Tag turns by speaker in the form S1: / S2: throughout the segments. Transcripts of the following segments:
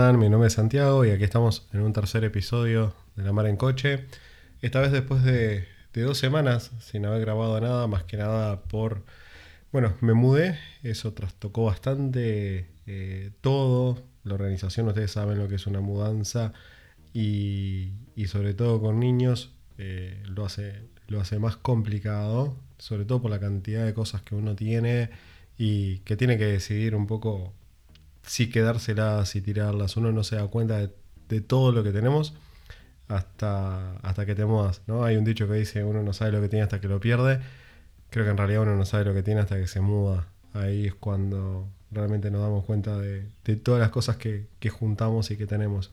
S1: Mi nombre es Santiago y aquí estamos en un tercer episodio de La Mar en Coche. Esta vez después de, dos semanas sin haber grabado nada, más que nada por... Bueno, me mudé, eso trastocó bastante eh, todo. La organización, ustedes saben lo que es una mudanza y, sobre todo con niños eh, lo, hace, lo hace más complicado, sobre todo por la cantidad de cosas que uno tiene y que tiene que decidir un poco si quedárselas, si tirarlas. Uno no se da cuenta de, todo lo que tenemos hasta, hasta que te mudas. ¿no? Hay un dicho que dice uno no sabe lo que tiene hasta que lo pierde. Creo que en realidad uno no sabe lo que tiene hasta que se muda. Ahí es cuando realmente nos damos cuenta de, todas las cosas que, juntamos y que tenemos.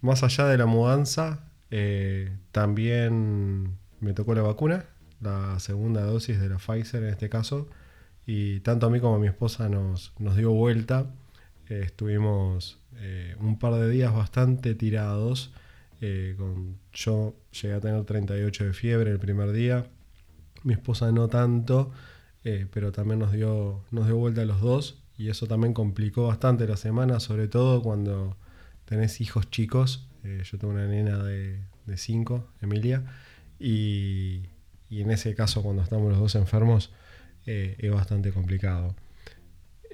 S1: Más allá de la mudanza, eh, también me tocó la vacuna, la segunda dosis de la Pfizer en este caso, y tanto a mí como a mi esposa nos, nos dio vuelta estuvimos eh, un par de días bastante tirados. Eh, con, yo llegué a tener 38 de fiebre el primer día, mi esposa no tanto, eh, pero también nos dio, nos dio vuelta a los dos y eso también complicó bastante la semana, sobre todo cuando tenés hijos chicos. yo tengo una nena de 5, Emilia, y, y, en ese caso cuando estamos los dos enfermos es bastante complicado.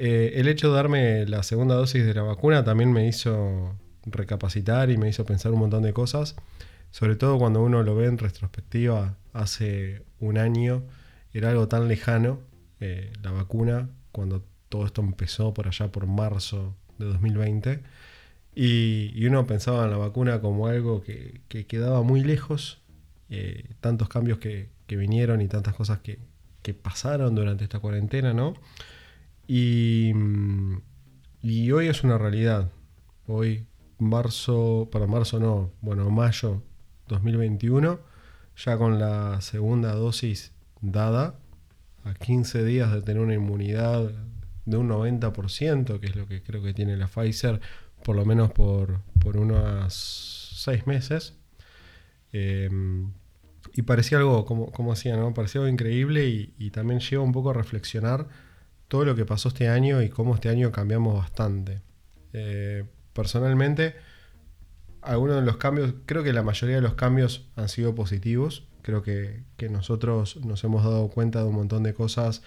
S1: Eh, el hecho de darme la segunda dosis de la vacuna también me hizo recapacitar y me hizo pensar un montón de cosas, sobre todo cuando uno lo ve en retrospectiva hace un año, era algo tan lejano, eh, la vacuna, cuando todo esto empezó por allá por marzo de 2020, y, uno pensaba en la vacuna como algo que, quedaba muy lejos, eh, tantos cambios que, vinieron y tantas cosas que, que pasaron durante esta cuarentena, ¿no? Y, y hoy es una realidad. Hoy, marzo, para marzo no, bueno, mayo 2021, ya con la segunda dosis dada, a 15 días de tener una inmunidad de un 90%, que es lo que creo que tiene la Pfizer, por lo menos por, por unos 6 meses. Em, y parecía algo, como, como hacía, ¿no? Parecía algo increíble y, y también lleva un poco a reflexionar todo lo que pasó este año y cómo este año cambiamos bastante. Eh, personalmente, algunos de los cambios, creo que la mayoría de los cambios han sido positivos. Creo que, nosotros nos hemos dado cuenta de un montón de cosas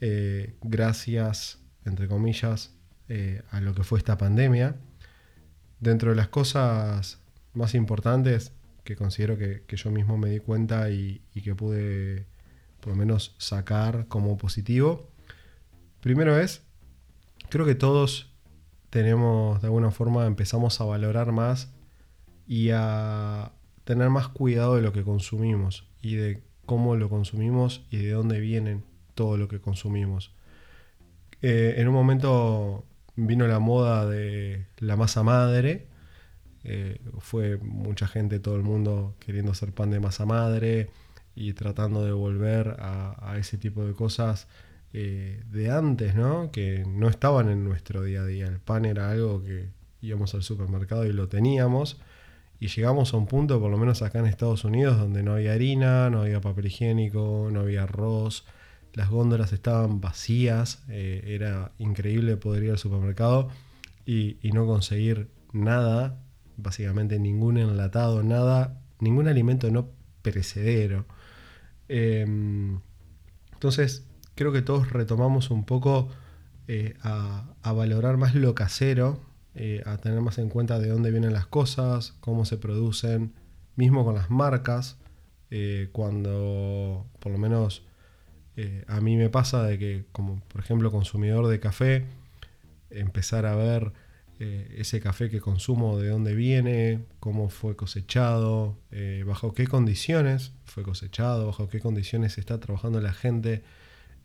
S1: eh, gracias, entre comillas, eh, a lo que fue esta pandemia. Dentro de las cosas más importantes que considero que, yo mismo me di cuenta y, y que pude por lo menos sacar como positivo, Primero es, creo que todos tenemos, de alguna forma, empezamos a valorar más y a tener más cuidado de lo que consumimos y de cómo lo consumimos y de dónde vienen todo lo que consumimos. Eh, en un momento vino la moda de la masa madre, eh, fue mucha gente, todo el mundo queriendo hacer pan de masa madre y tratando de volver a ese tipo de cosas eh, de antes, ¿no? Que no estaban en nuestro día a día. El pan era algo que íbamos al supermercado y lo teníamos. Y llegamos a un punto, por lo menos acá en Estados Unidos, donde no había harina, no había papel higiénico, no había arroz, las góndolas estaban vacías, eh, era increíble poder ir al supermercado y, no conseguir nada, básicamente ningún enlatado, nada, ningún alimento no perecedero. Em, entonces, creo que todos retomamos un poco eh, a, valorar más lo casero, eh, a tener más en cuenta de dónde vienen las cosas, cómo se producen, mismo con las marcas, eh, cuando por lo menos a mí me pasa de que como por ejemplo consumidor de café, empezar a ver ese café que consumo, de dónde viene, cómo fue cosechado, bajo qué condiciones fue cosechado, bajo qué condiciones está trabajando la gente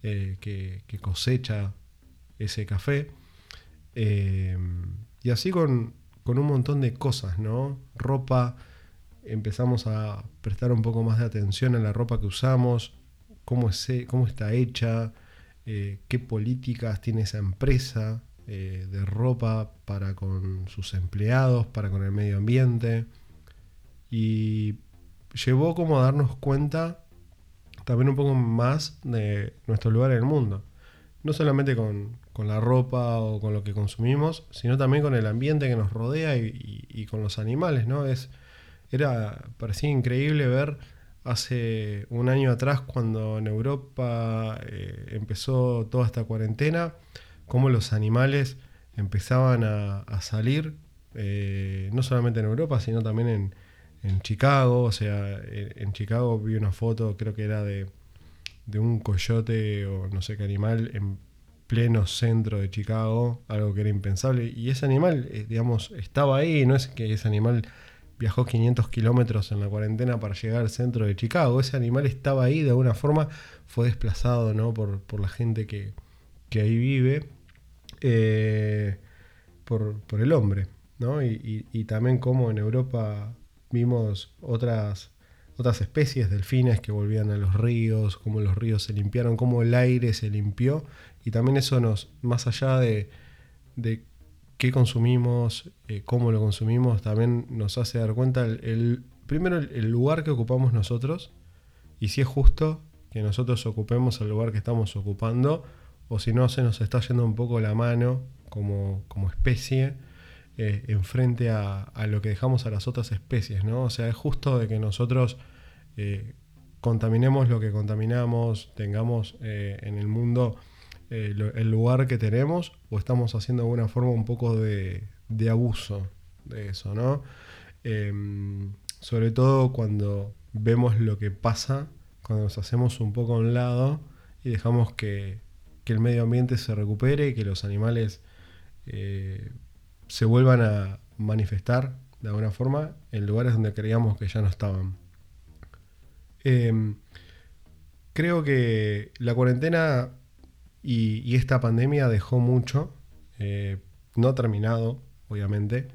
S1: eh, que, cosecha ese café. Eh, y así con, un montón de cosas, ¿no? Ropa, empezamos a prestar un poco más de atención a la ropa que usamos, cómo, es, cómo está hecha, eh, qué políticas tiene esa empresa de ropa para con sus empleados, para con el medio ambiente. Y llevó como a darnos cuenta también un poco más de nuestro lugar en el mundo. No solamente con, con la ropa o con lo que consumimos, sino también con el ambiente que nos rodea y, con los animales, ¿no? Es, era, parecía increíble ver hace un año atrás cuando en Europa eh, empezó toda esta cuarentena, cómo los animales empezaban a, salir, eh, no solamente en Europa, sino también en, en Chicago, o sea, en, Chicago vi una foto, creo que era de, de un coyote o no sé qué animal en pleno centro de Chicago, algo que era impensable. Y ese animal, eh, digamos, estaba ahí, no es que ese animal viajó 500 kilómetros en la cuarentena para llegar al centro de Chicago, ese animal estaba ahí, de alguna forma fue desplazado ¿no? por, la gente que, ahí vive, eh, por, el hombre. ¿no? Y, también como en Europa vimos otras otras especies, delfines que volvían a los ríos, cómo los ríos se limpiaron, cómo el aire se limpió. Y también eso nos, más allá de, qué consumimos, eh, cómo lo consumimos, también nos hace dar cuenta, el, primero, el, lugar que ocupamos nosotros, y si es justo que nosotros ocupemos el lugar que estamos ocupando, o si no, se nos está yendo un poco la mano como, como especie eh, en frente a, lo que dejamos a las otras especies, ¿no? O sea, es justo de que nosotros eh, contaminemos lo que contaminamos, tengamos en el mundo eh, el lugar que tenemos o estamos haciendo de alguna forma un poco de, abuso de eso, ¿no? Em, sobre todo cuando vemos lo que pasa, cuando nos hacemos un poco a un lado y dejamos que, el medio ambiente se recupere y que los animales eh, se vuelvan a manifestar de alguna forma en lugares donde creíamos que ya no estaban. Em, creo que la cuarentena y, esta pandemia dejó mucho, eh, no terminado, obviamente,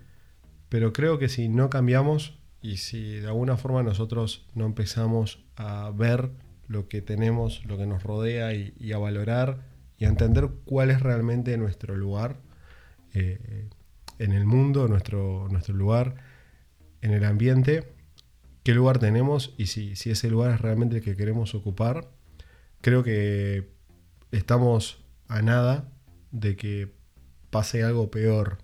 S1: pero creo que si no cambiamos y si de alguna forma nosotros no empezamos a ver lo que tenemos, lo que nos rodea y, a valorar y a entender cuál es realmente nuestro lugar eh, en el mundo, nuestro, nuestro lugar en el ambiente, qué lugar tenemos y si, si ese lugar es realmente el que queremos ocupar, creo que estamos a nada de que pase algo peor,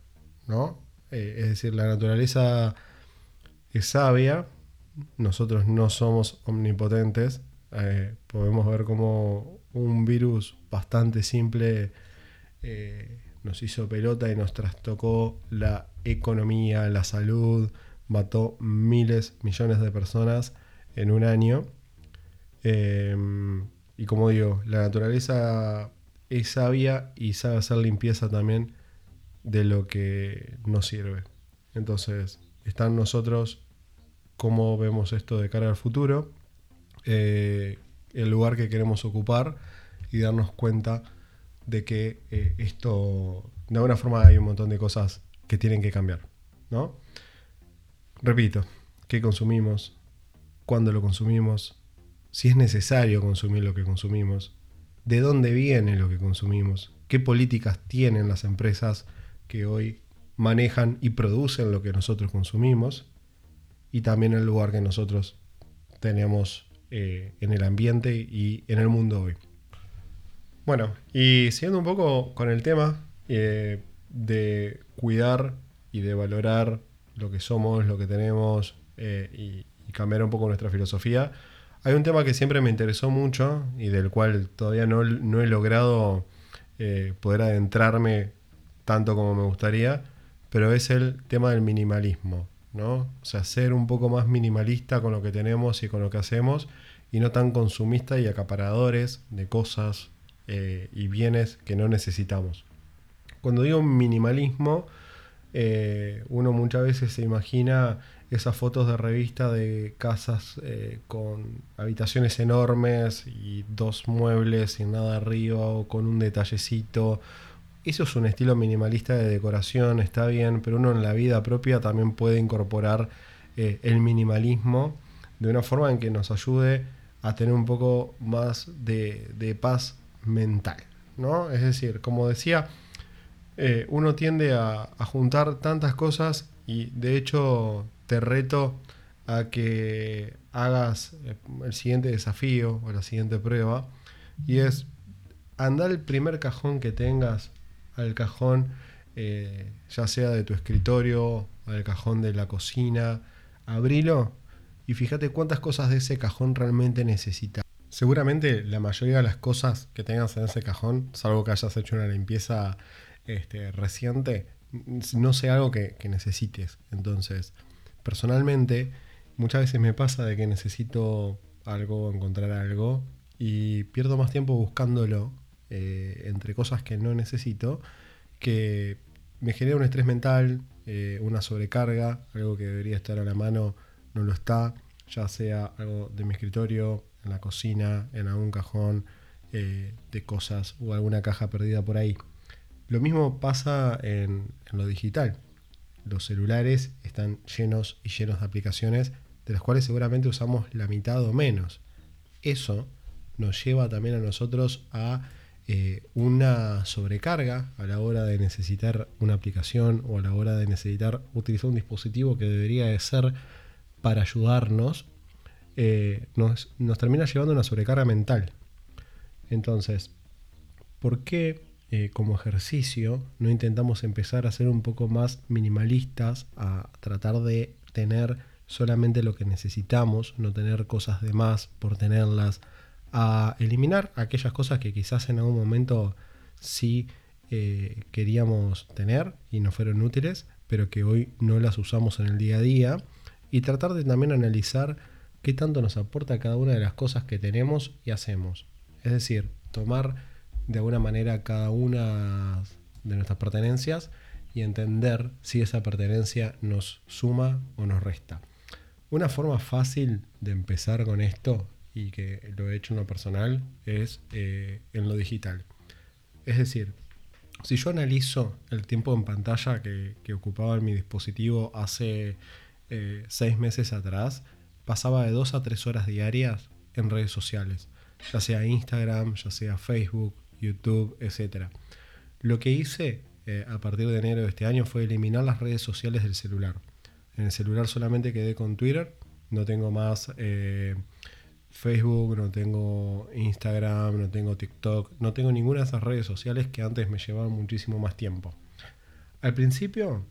S1: ¿no? Eh, es decir, la naturaleza es sabia, nosotros no somos omnipotentes, eh, podemos ver como un virus bastante simple eh, nos hizo pelota y nos trastocó la economía, la salud, mató miles, millones de personas en un año. Y como digo, la naturaleza es sabia y sabe hacer limpieza también de lo que nos sirve. Entonces, está en nosotros cómo vemos esto de cara al futuro, eh, el lugar que queremos ocupar y darnos cuenta de que eh, esto, de alguna forma hay un montón de cosas que tienen que cambiar, ¿no? Repito, ¿qué consumimos? ¿Cuándo lo consumimos? si es necesario consumir lo que consumimos, de dónde viene lo que consumimos, qué políticas tienen las empresas que hoy manejan y producen lo que nosotros consumimos y también el lugar que nosotros tenemos eh, en el ambiente y en el mundo hoy. Bueno, y siguiendo un poco con el tema eh, de cuidar y de valorar lo que somos, lo que tenemos eh, y, cambiar un poco nuestra filosofía, hay un tema que siempre me interesó mucho y del cual todavía no, he logrado eh, poder adentrarme tanto como me gustaría, pero es el tema del minimalismo, ¿no? O sea, ser un poco más minimalista con lo que tenemos y con lo que hacemos y no tan consumista y acaparadores de cosas eh, y bienes que no necesitamos. Cuando digo minimalismo, eh, uno muchas veces se imagina esas fotos de revista de casas eh, con habitaciones enormes y dos muebles sin nada arriba o con un detallecito. Eso es un estilo minimalista de decoración, está bien, pero uno en la vida propia también puede incorporar el minimalismo de una forma en que nos ayude a tener un poco más de, paz mental. ¿no? Es decir, como decía, eh, uno tiende a, juntar tantas cosas y de hecho te reto a que hagas eh, el siguiente desafío o la siguiente prueba y es andar el primer cajón que tengas al cajón, eh, ya sea de tu escritorio, al cajón de la cocina, abrilo y fíjate cuántas cosas de ese cajón realmente necesitas. Seguramente la mayoría de las cosas que tengas en ese cajón, salvo que hayas hecho una limpieza este, reciente, no sea algo que, que necesites. Entonces, personalmente, muchas veces me pasa de que necesito algo, encontrar algo, y pierdo más tiempo buscándolo eh, entre cosas que no necesito, que me genera un estrés mental, eh, una sobrecarga, algo que debería estar a la mano no lo está, ya sea algo de mi escritorio, en la cocina, en algún cajón eh, de cosas o alguna caja perdida por ahí. Lo mismo pasa en, lo digital. Los celulares están llenos y llenos de aplicaciones de las cuales seguramente usamos la mitad o menos. Eso nos lleva también a nosotros a eh, una sobrecarga a la hora de necesitar una aplicación o a la hora de necesitar utilizar un dispositivo que debería de ser para ayudarnos, eh, nos, termina llevando una sobrecarga mental. Entonces, ¿por qué eh, como ejercicio no intentamos empezar a ser un poco más minimalistas, a tratar de tener solamente lo que necesitamos, no tener cosas de más por tenerlas, a eliminar aquellas cosas que quizás en algún momento sí eh, queríamos tener y no fueron útiles, pero que hoy no las usamos en el día a día, y tratar de también analizar qué tanto nos aporta cada una de las cosas que tenemos y hacemos. Es decir, tomar de alguna manera cada una de nuestras pertenencias y entender si esa pertenencia nos suma o nos resta. Una forma fácil de empezar con esto, y que lo he hecho en lo personal, es eh, en lo digital. Es decir, si yo analizo el tiempo en pantalla que, ocupaba en mi dispositivo hace eh, seis meses atrás, pasaba de dos a tres horas diarias en redes sociales, ya sea Instagram, ya sea Facebook, YouTube, etc. Lo que hice eh, a partir de enero de este año fue eliminar las redes sociales del celular. En el celular solamente quedé con Twitter, no tengo más eh, Facebook, no tengo Instagram, no tengo TikTok, no tengo ninguna de esas redes sociales que antes me llevaban muchísimo más tiempo. Al principio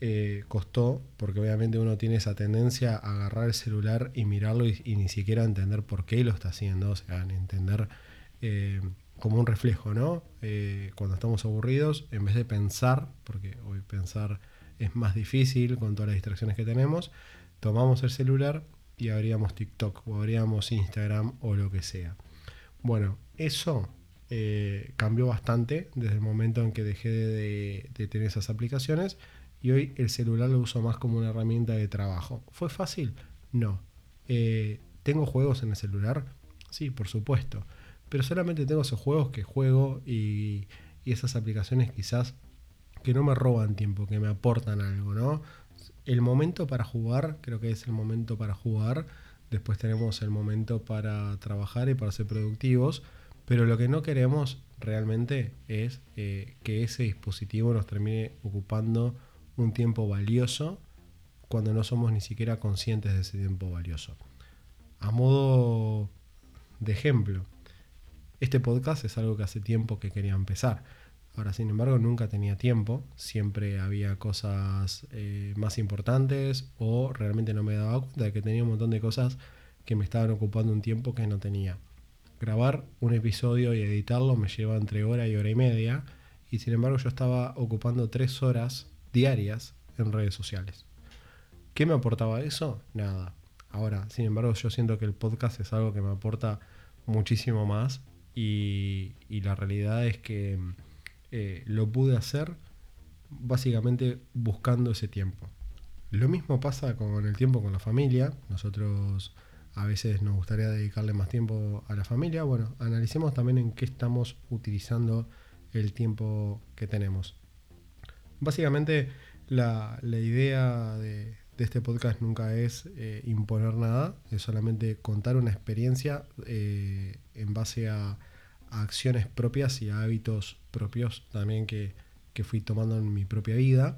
S1: eh, costó, porque obviamente uno tiene esa tendencia a agarrar el celular y mirarlo y, ni siquiera entender por qué lo está haciendo, o sea, entender eh, como un reflejo, ¿no? cuando estamos aburridos, en vez de pensar, porque hoy pensar es más difícil con todas las distracciones que tenemos, tomamos el celular y abríamos TikTok o abríamos Instagram o lo que sea. Bueno, eso eh, cambió bastante desde el momento en que dejé de, tener esas aplicaciones y hoy el celular lo uso más como una herramienta de trabajo. ¿Fue fácil? No. Eh, ¿Tengo juegos en el celular? Sí, por supuesto. Pero solamente tengo esos juegos que juego y, y esas aplicaciones quizás que no me roban tiempo, que me aportan algo, ¿no? El momento para jugar, creo que es el momento para jugar. Después tenemos el momento para trabajar y para ser productivos. Pero lo que no queremos realmente es eh, que ese dispositivo nos termine ocupando un tiempo valioso cuando no somos ni siquiera conscientes de ese tiempo valioso. A modo de ejemplo, este podcast es algo que hace tiempo que quería empezar. Ahora, sin embargo, nunca tenía tiempo, siempre había cosas eh, más importantes o realmente no me daba cuenta de que tenía un montón de cosas que me estaban ocupando un tiempo que no tenía. Grabar un episodio y editarlo me lleva entre hora y hora y media y sin embargo yo estaba ocupando tres horas diarias en redes sociales. ¿Qué me aportaba eso? Nada. Ahora, sin embargo, yo siento que el podcast es algo que me aporta muchísimo más y la realidad es que eh, lo pude hacer básicamente buscando ese tiempo. Lo mismo pasa con el tiempo con la familia. Nosotros a veces nos gustaría dedicarle más tiempo a la familia. Bueno, analicemos también en qué estamos utilizando el tiempo que tenemos. Básicamente la, idea de, este podcast nunca es eh, imponer nada, es solamente contar una experiencia eh, en base a acciones propias y a hábitos propios también que, fui tomando en mi propia vida.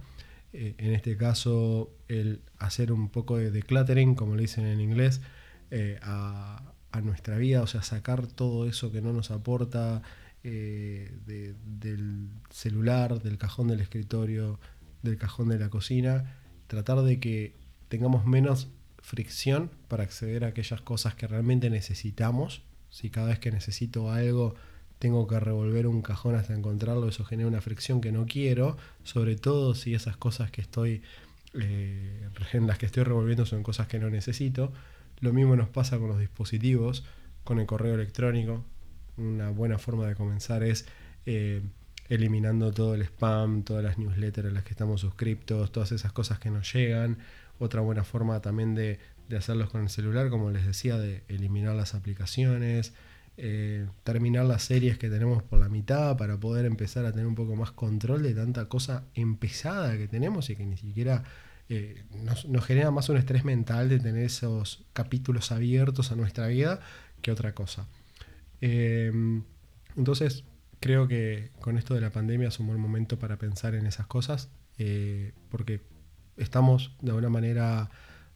S1: Eh, en este caso, el hacer un poco de decluttering, como le dicen en inglés, eh, a, nuestra vida, o sea, sacar todo eso que no nos aporta eh, del celular, del cajón del escritorio, del cajón de la cocina, tratar de que tengamos menos fricción para acceder a aquellas cosas que realmente necesitamos. Si cada vez que necesito algo tengo que revolver un cajón hasta encontrarlo, eso genera una fricción que no quiero, sobre todo si esas cosas que estoy eh, en las que estoy revolviendo son cosas que no necesito. Lo mismo nos pasa con los dispositivos, con el correo electrónico. Una buena forma de comenzar es eh, eliminando todo el spam, todas las newsletters a las que estamos suscriptos, todas esas cosas que nos llegan. Otra buena forma también de, de hacerlos con el celular, como les decía, de eliminar las aplicaciones, eh, terminar las series que tenemos por la mitad para poder empezar a tener un poco más control de tanta cosa empezada que tenemos y que ni siquiera eh, nos, genera más un estrés mental de tener esos capítulos abiertos a nuestra vida que otra cosa. Eh, entonces, creo que con esto de la pandemia es un buen momento para pensar en esas cosas, porque estamos de alguna manera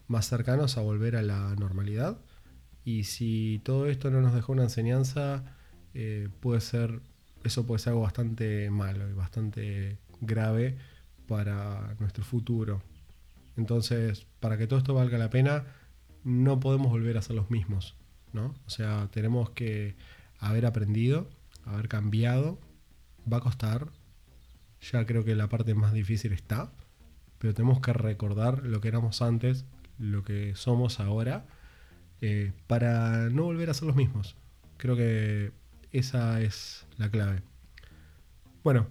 S1: más cercanos a volver a la normalidad y si todo esto no nos dejó una enseñanza, eh, puede ser, eso puede ser algo bastante malo y bastante grave para nuestro futuro. Entonces, para que todo esto valga la pena, no podemos volver a ser los mismos, ¿no? O sea, tenemos que haber aprendido, haber cambiado, va a costar, ya creo que la parte más difícil está, pero tenemos que recordar lo que éramos antes, lo que somos ahora eh, para no volver a ser los mismos. Creo que esa es la clave. Bueno,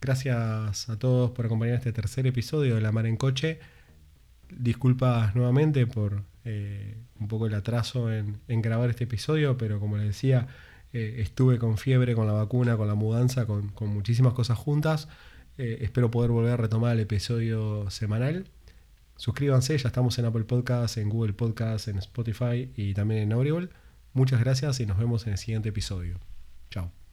S1: gracias a todos por acompañar este tercer episodio de La Mar en Coche. Disculpas nuevamente por eh, un poco el atraso en, grabar este episodio, pero como les decía, eh, estuve con fiebre, con la vacuna, con la mudanza, con, con muchísimas cosas juntas. espero poder volver a retomar el episodio semanal. Suscríbanse, ya estamos en Apple Podcasts, en Google Podcasts, en Spotify y también en Audible. Muchas gracias y nos vemos en el siguiente episodio. Chao.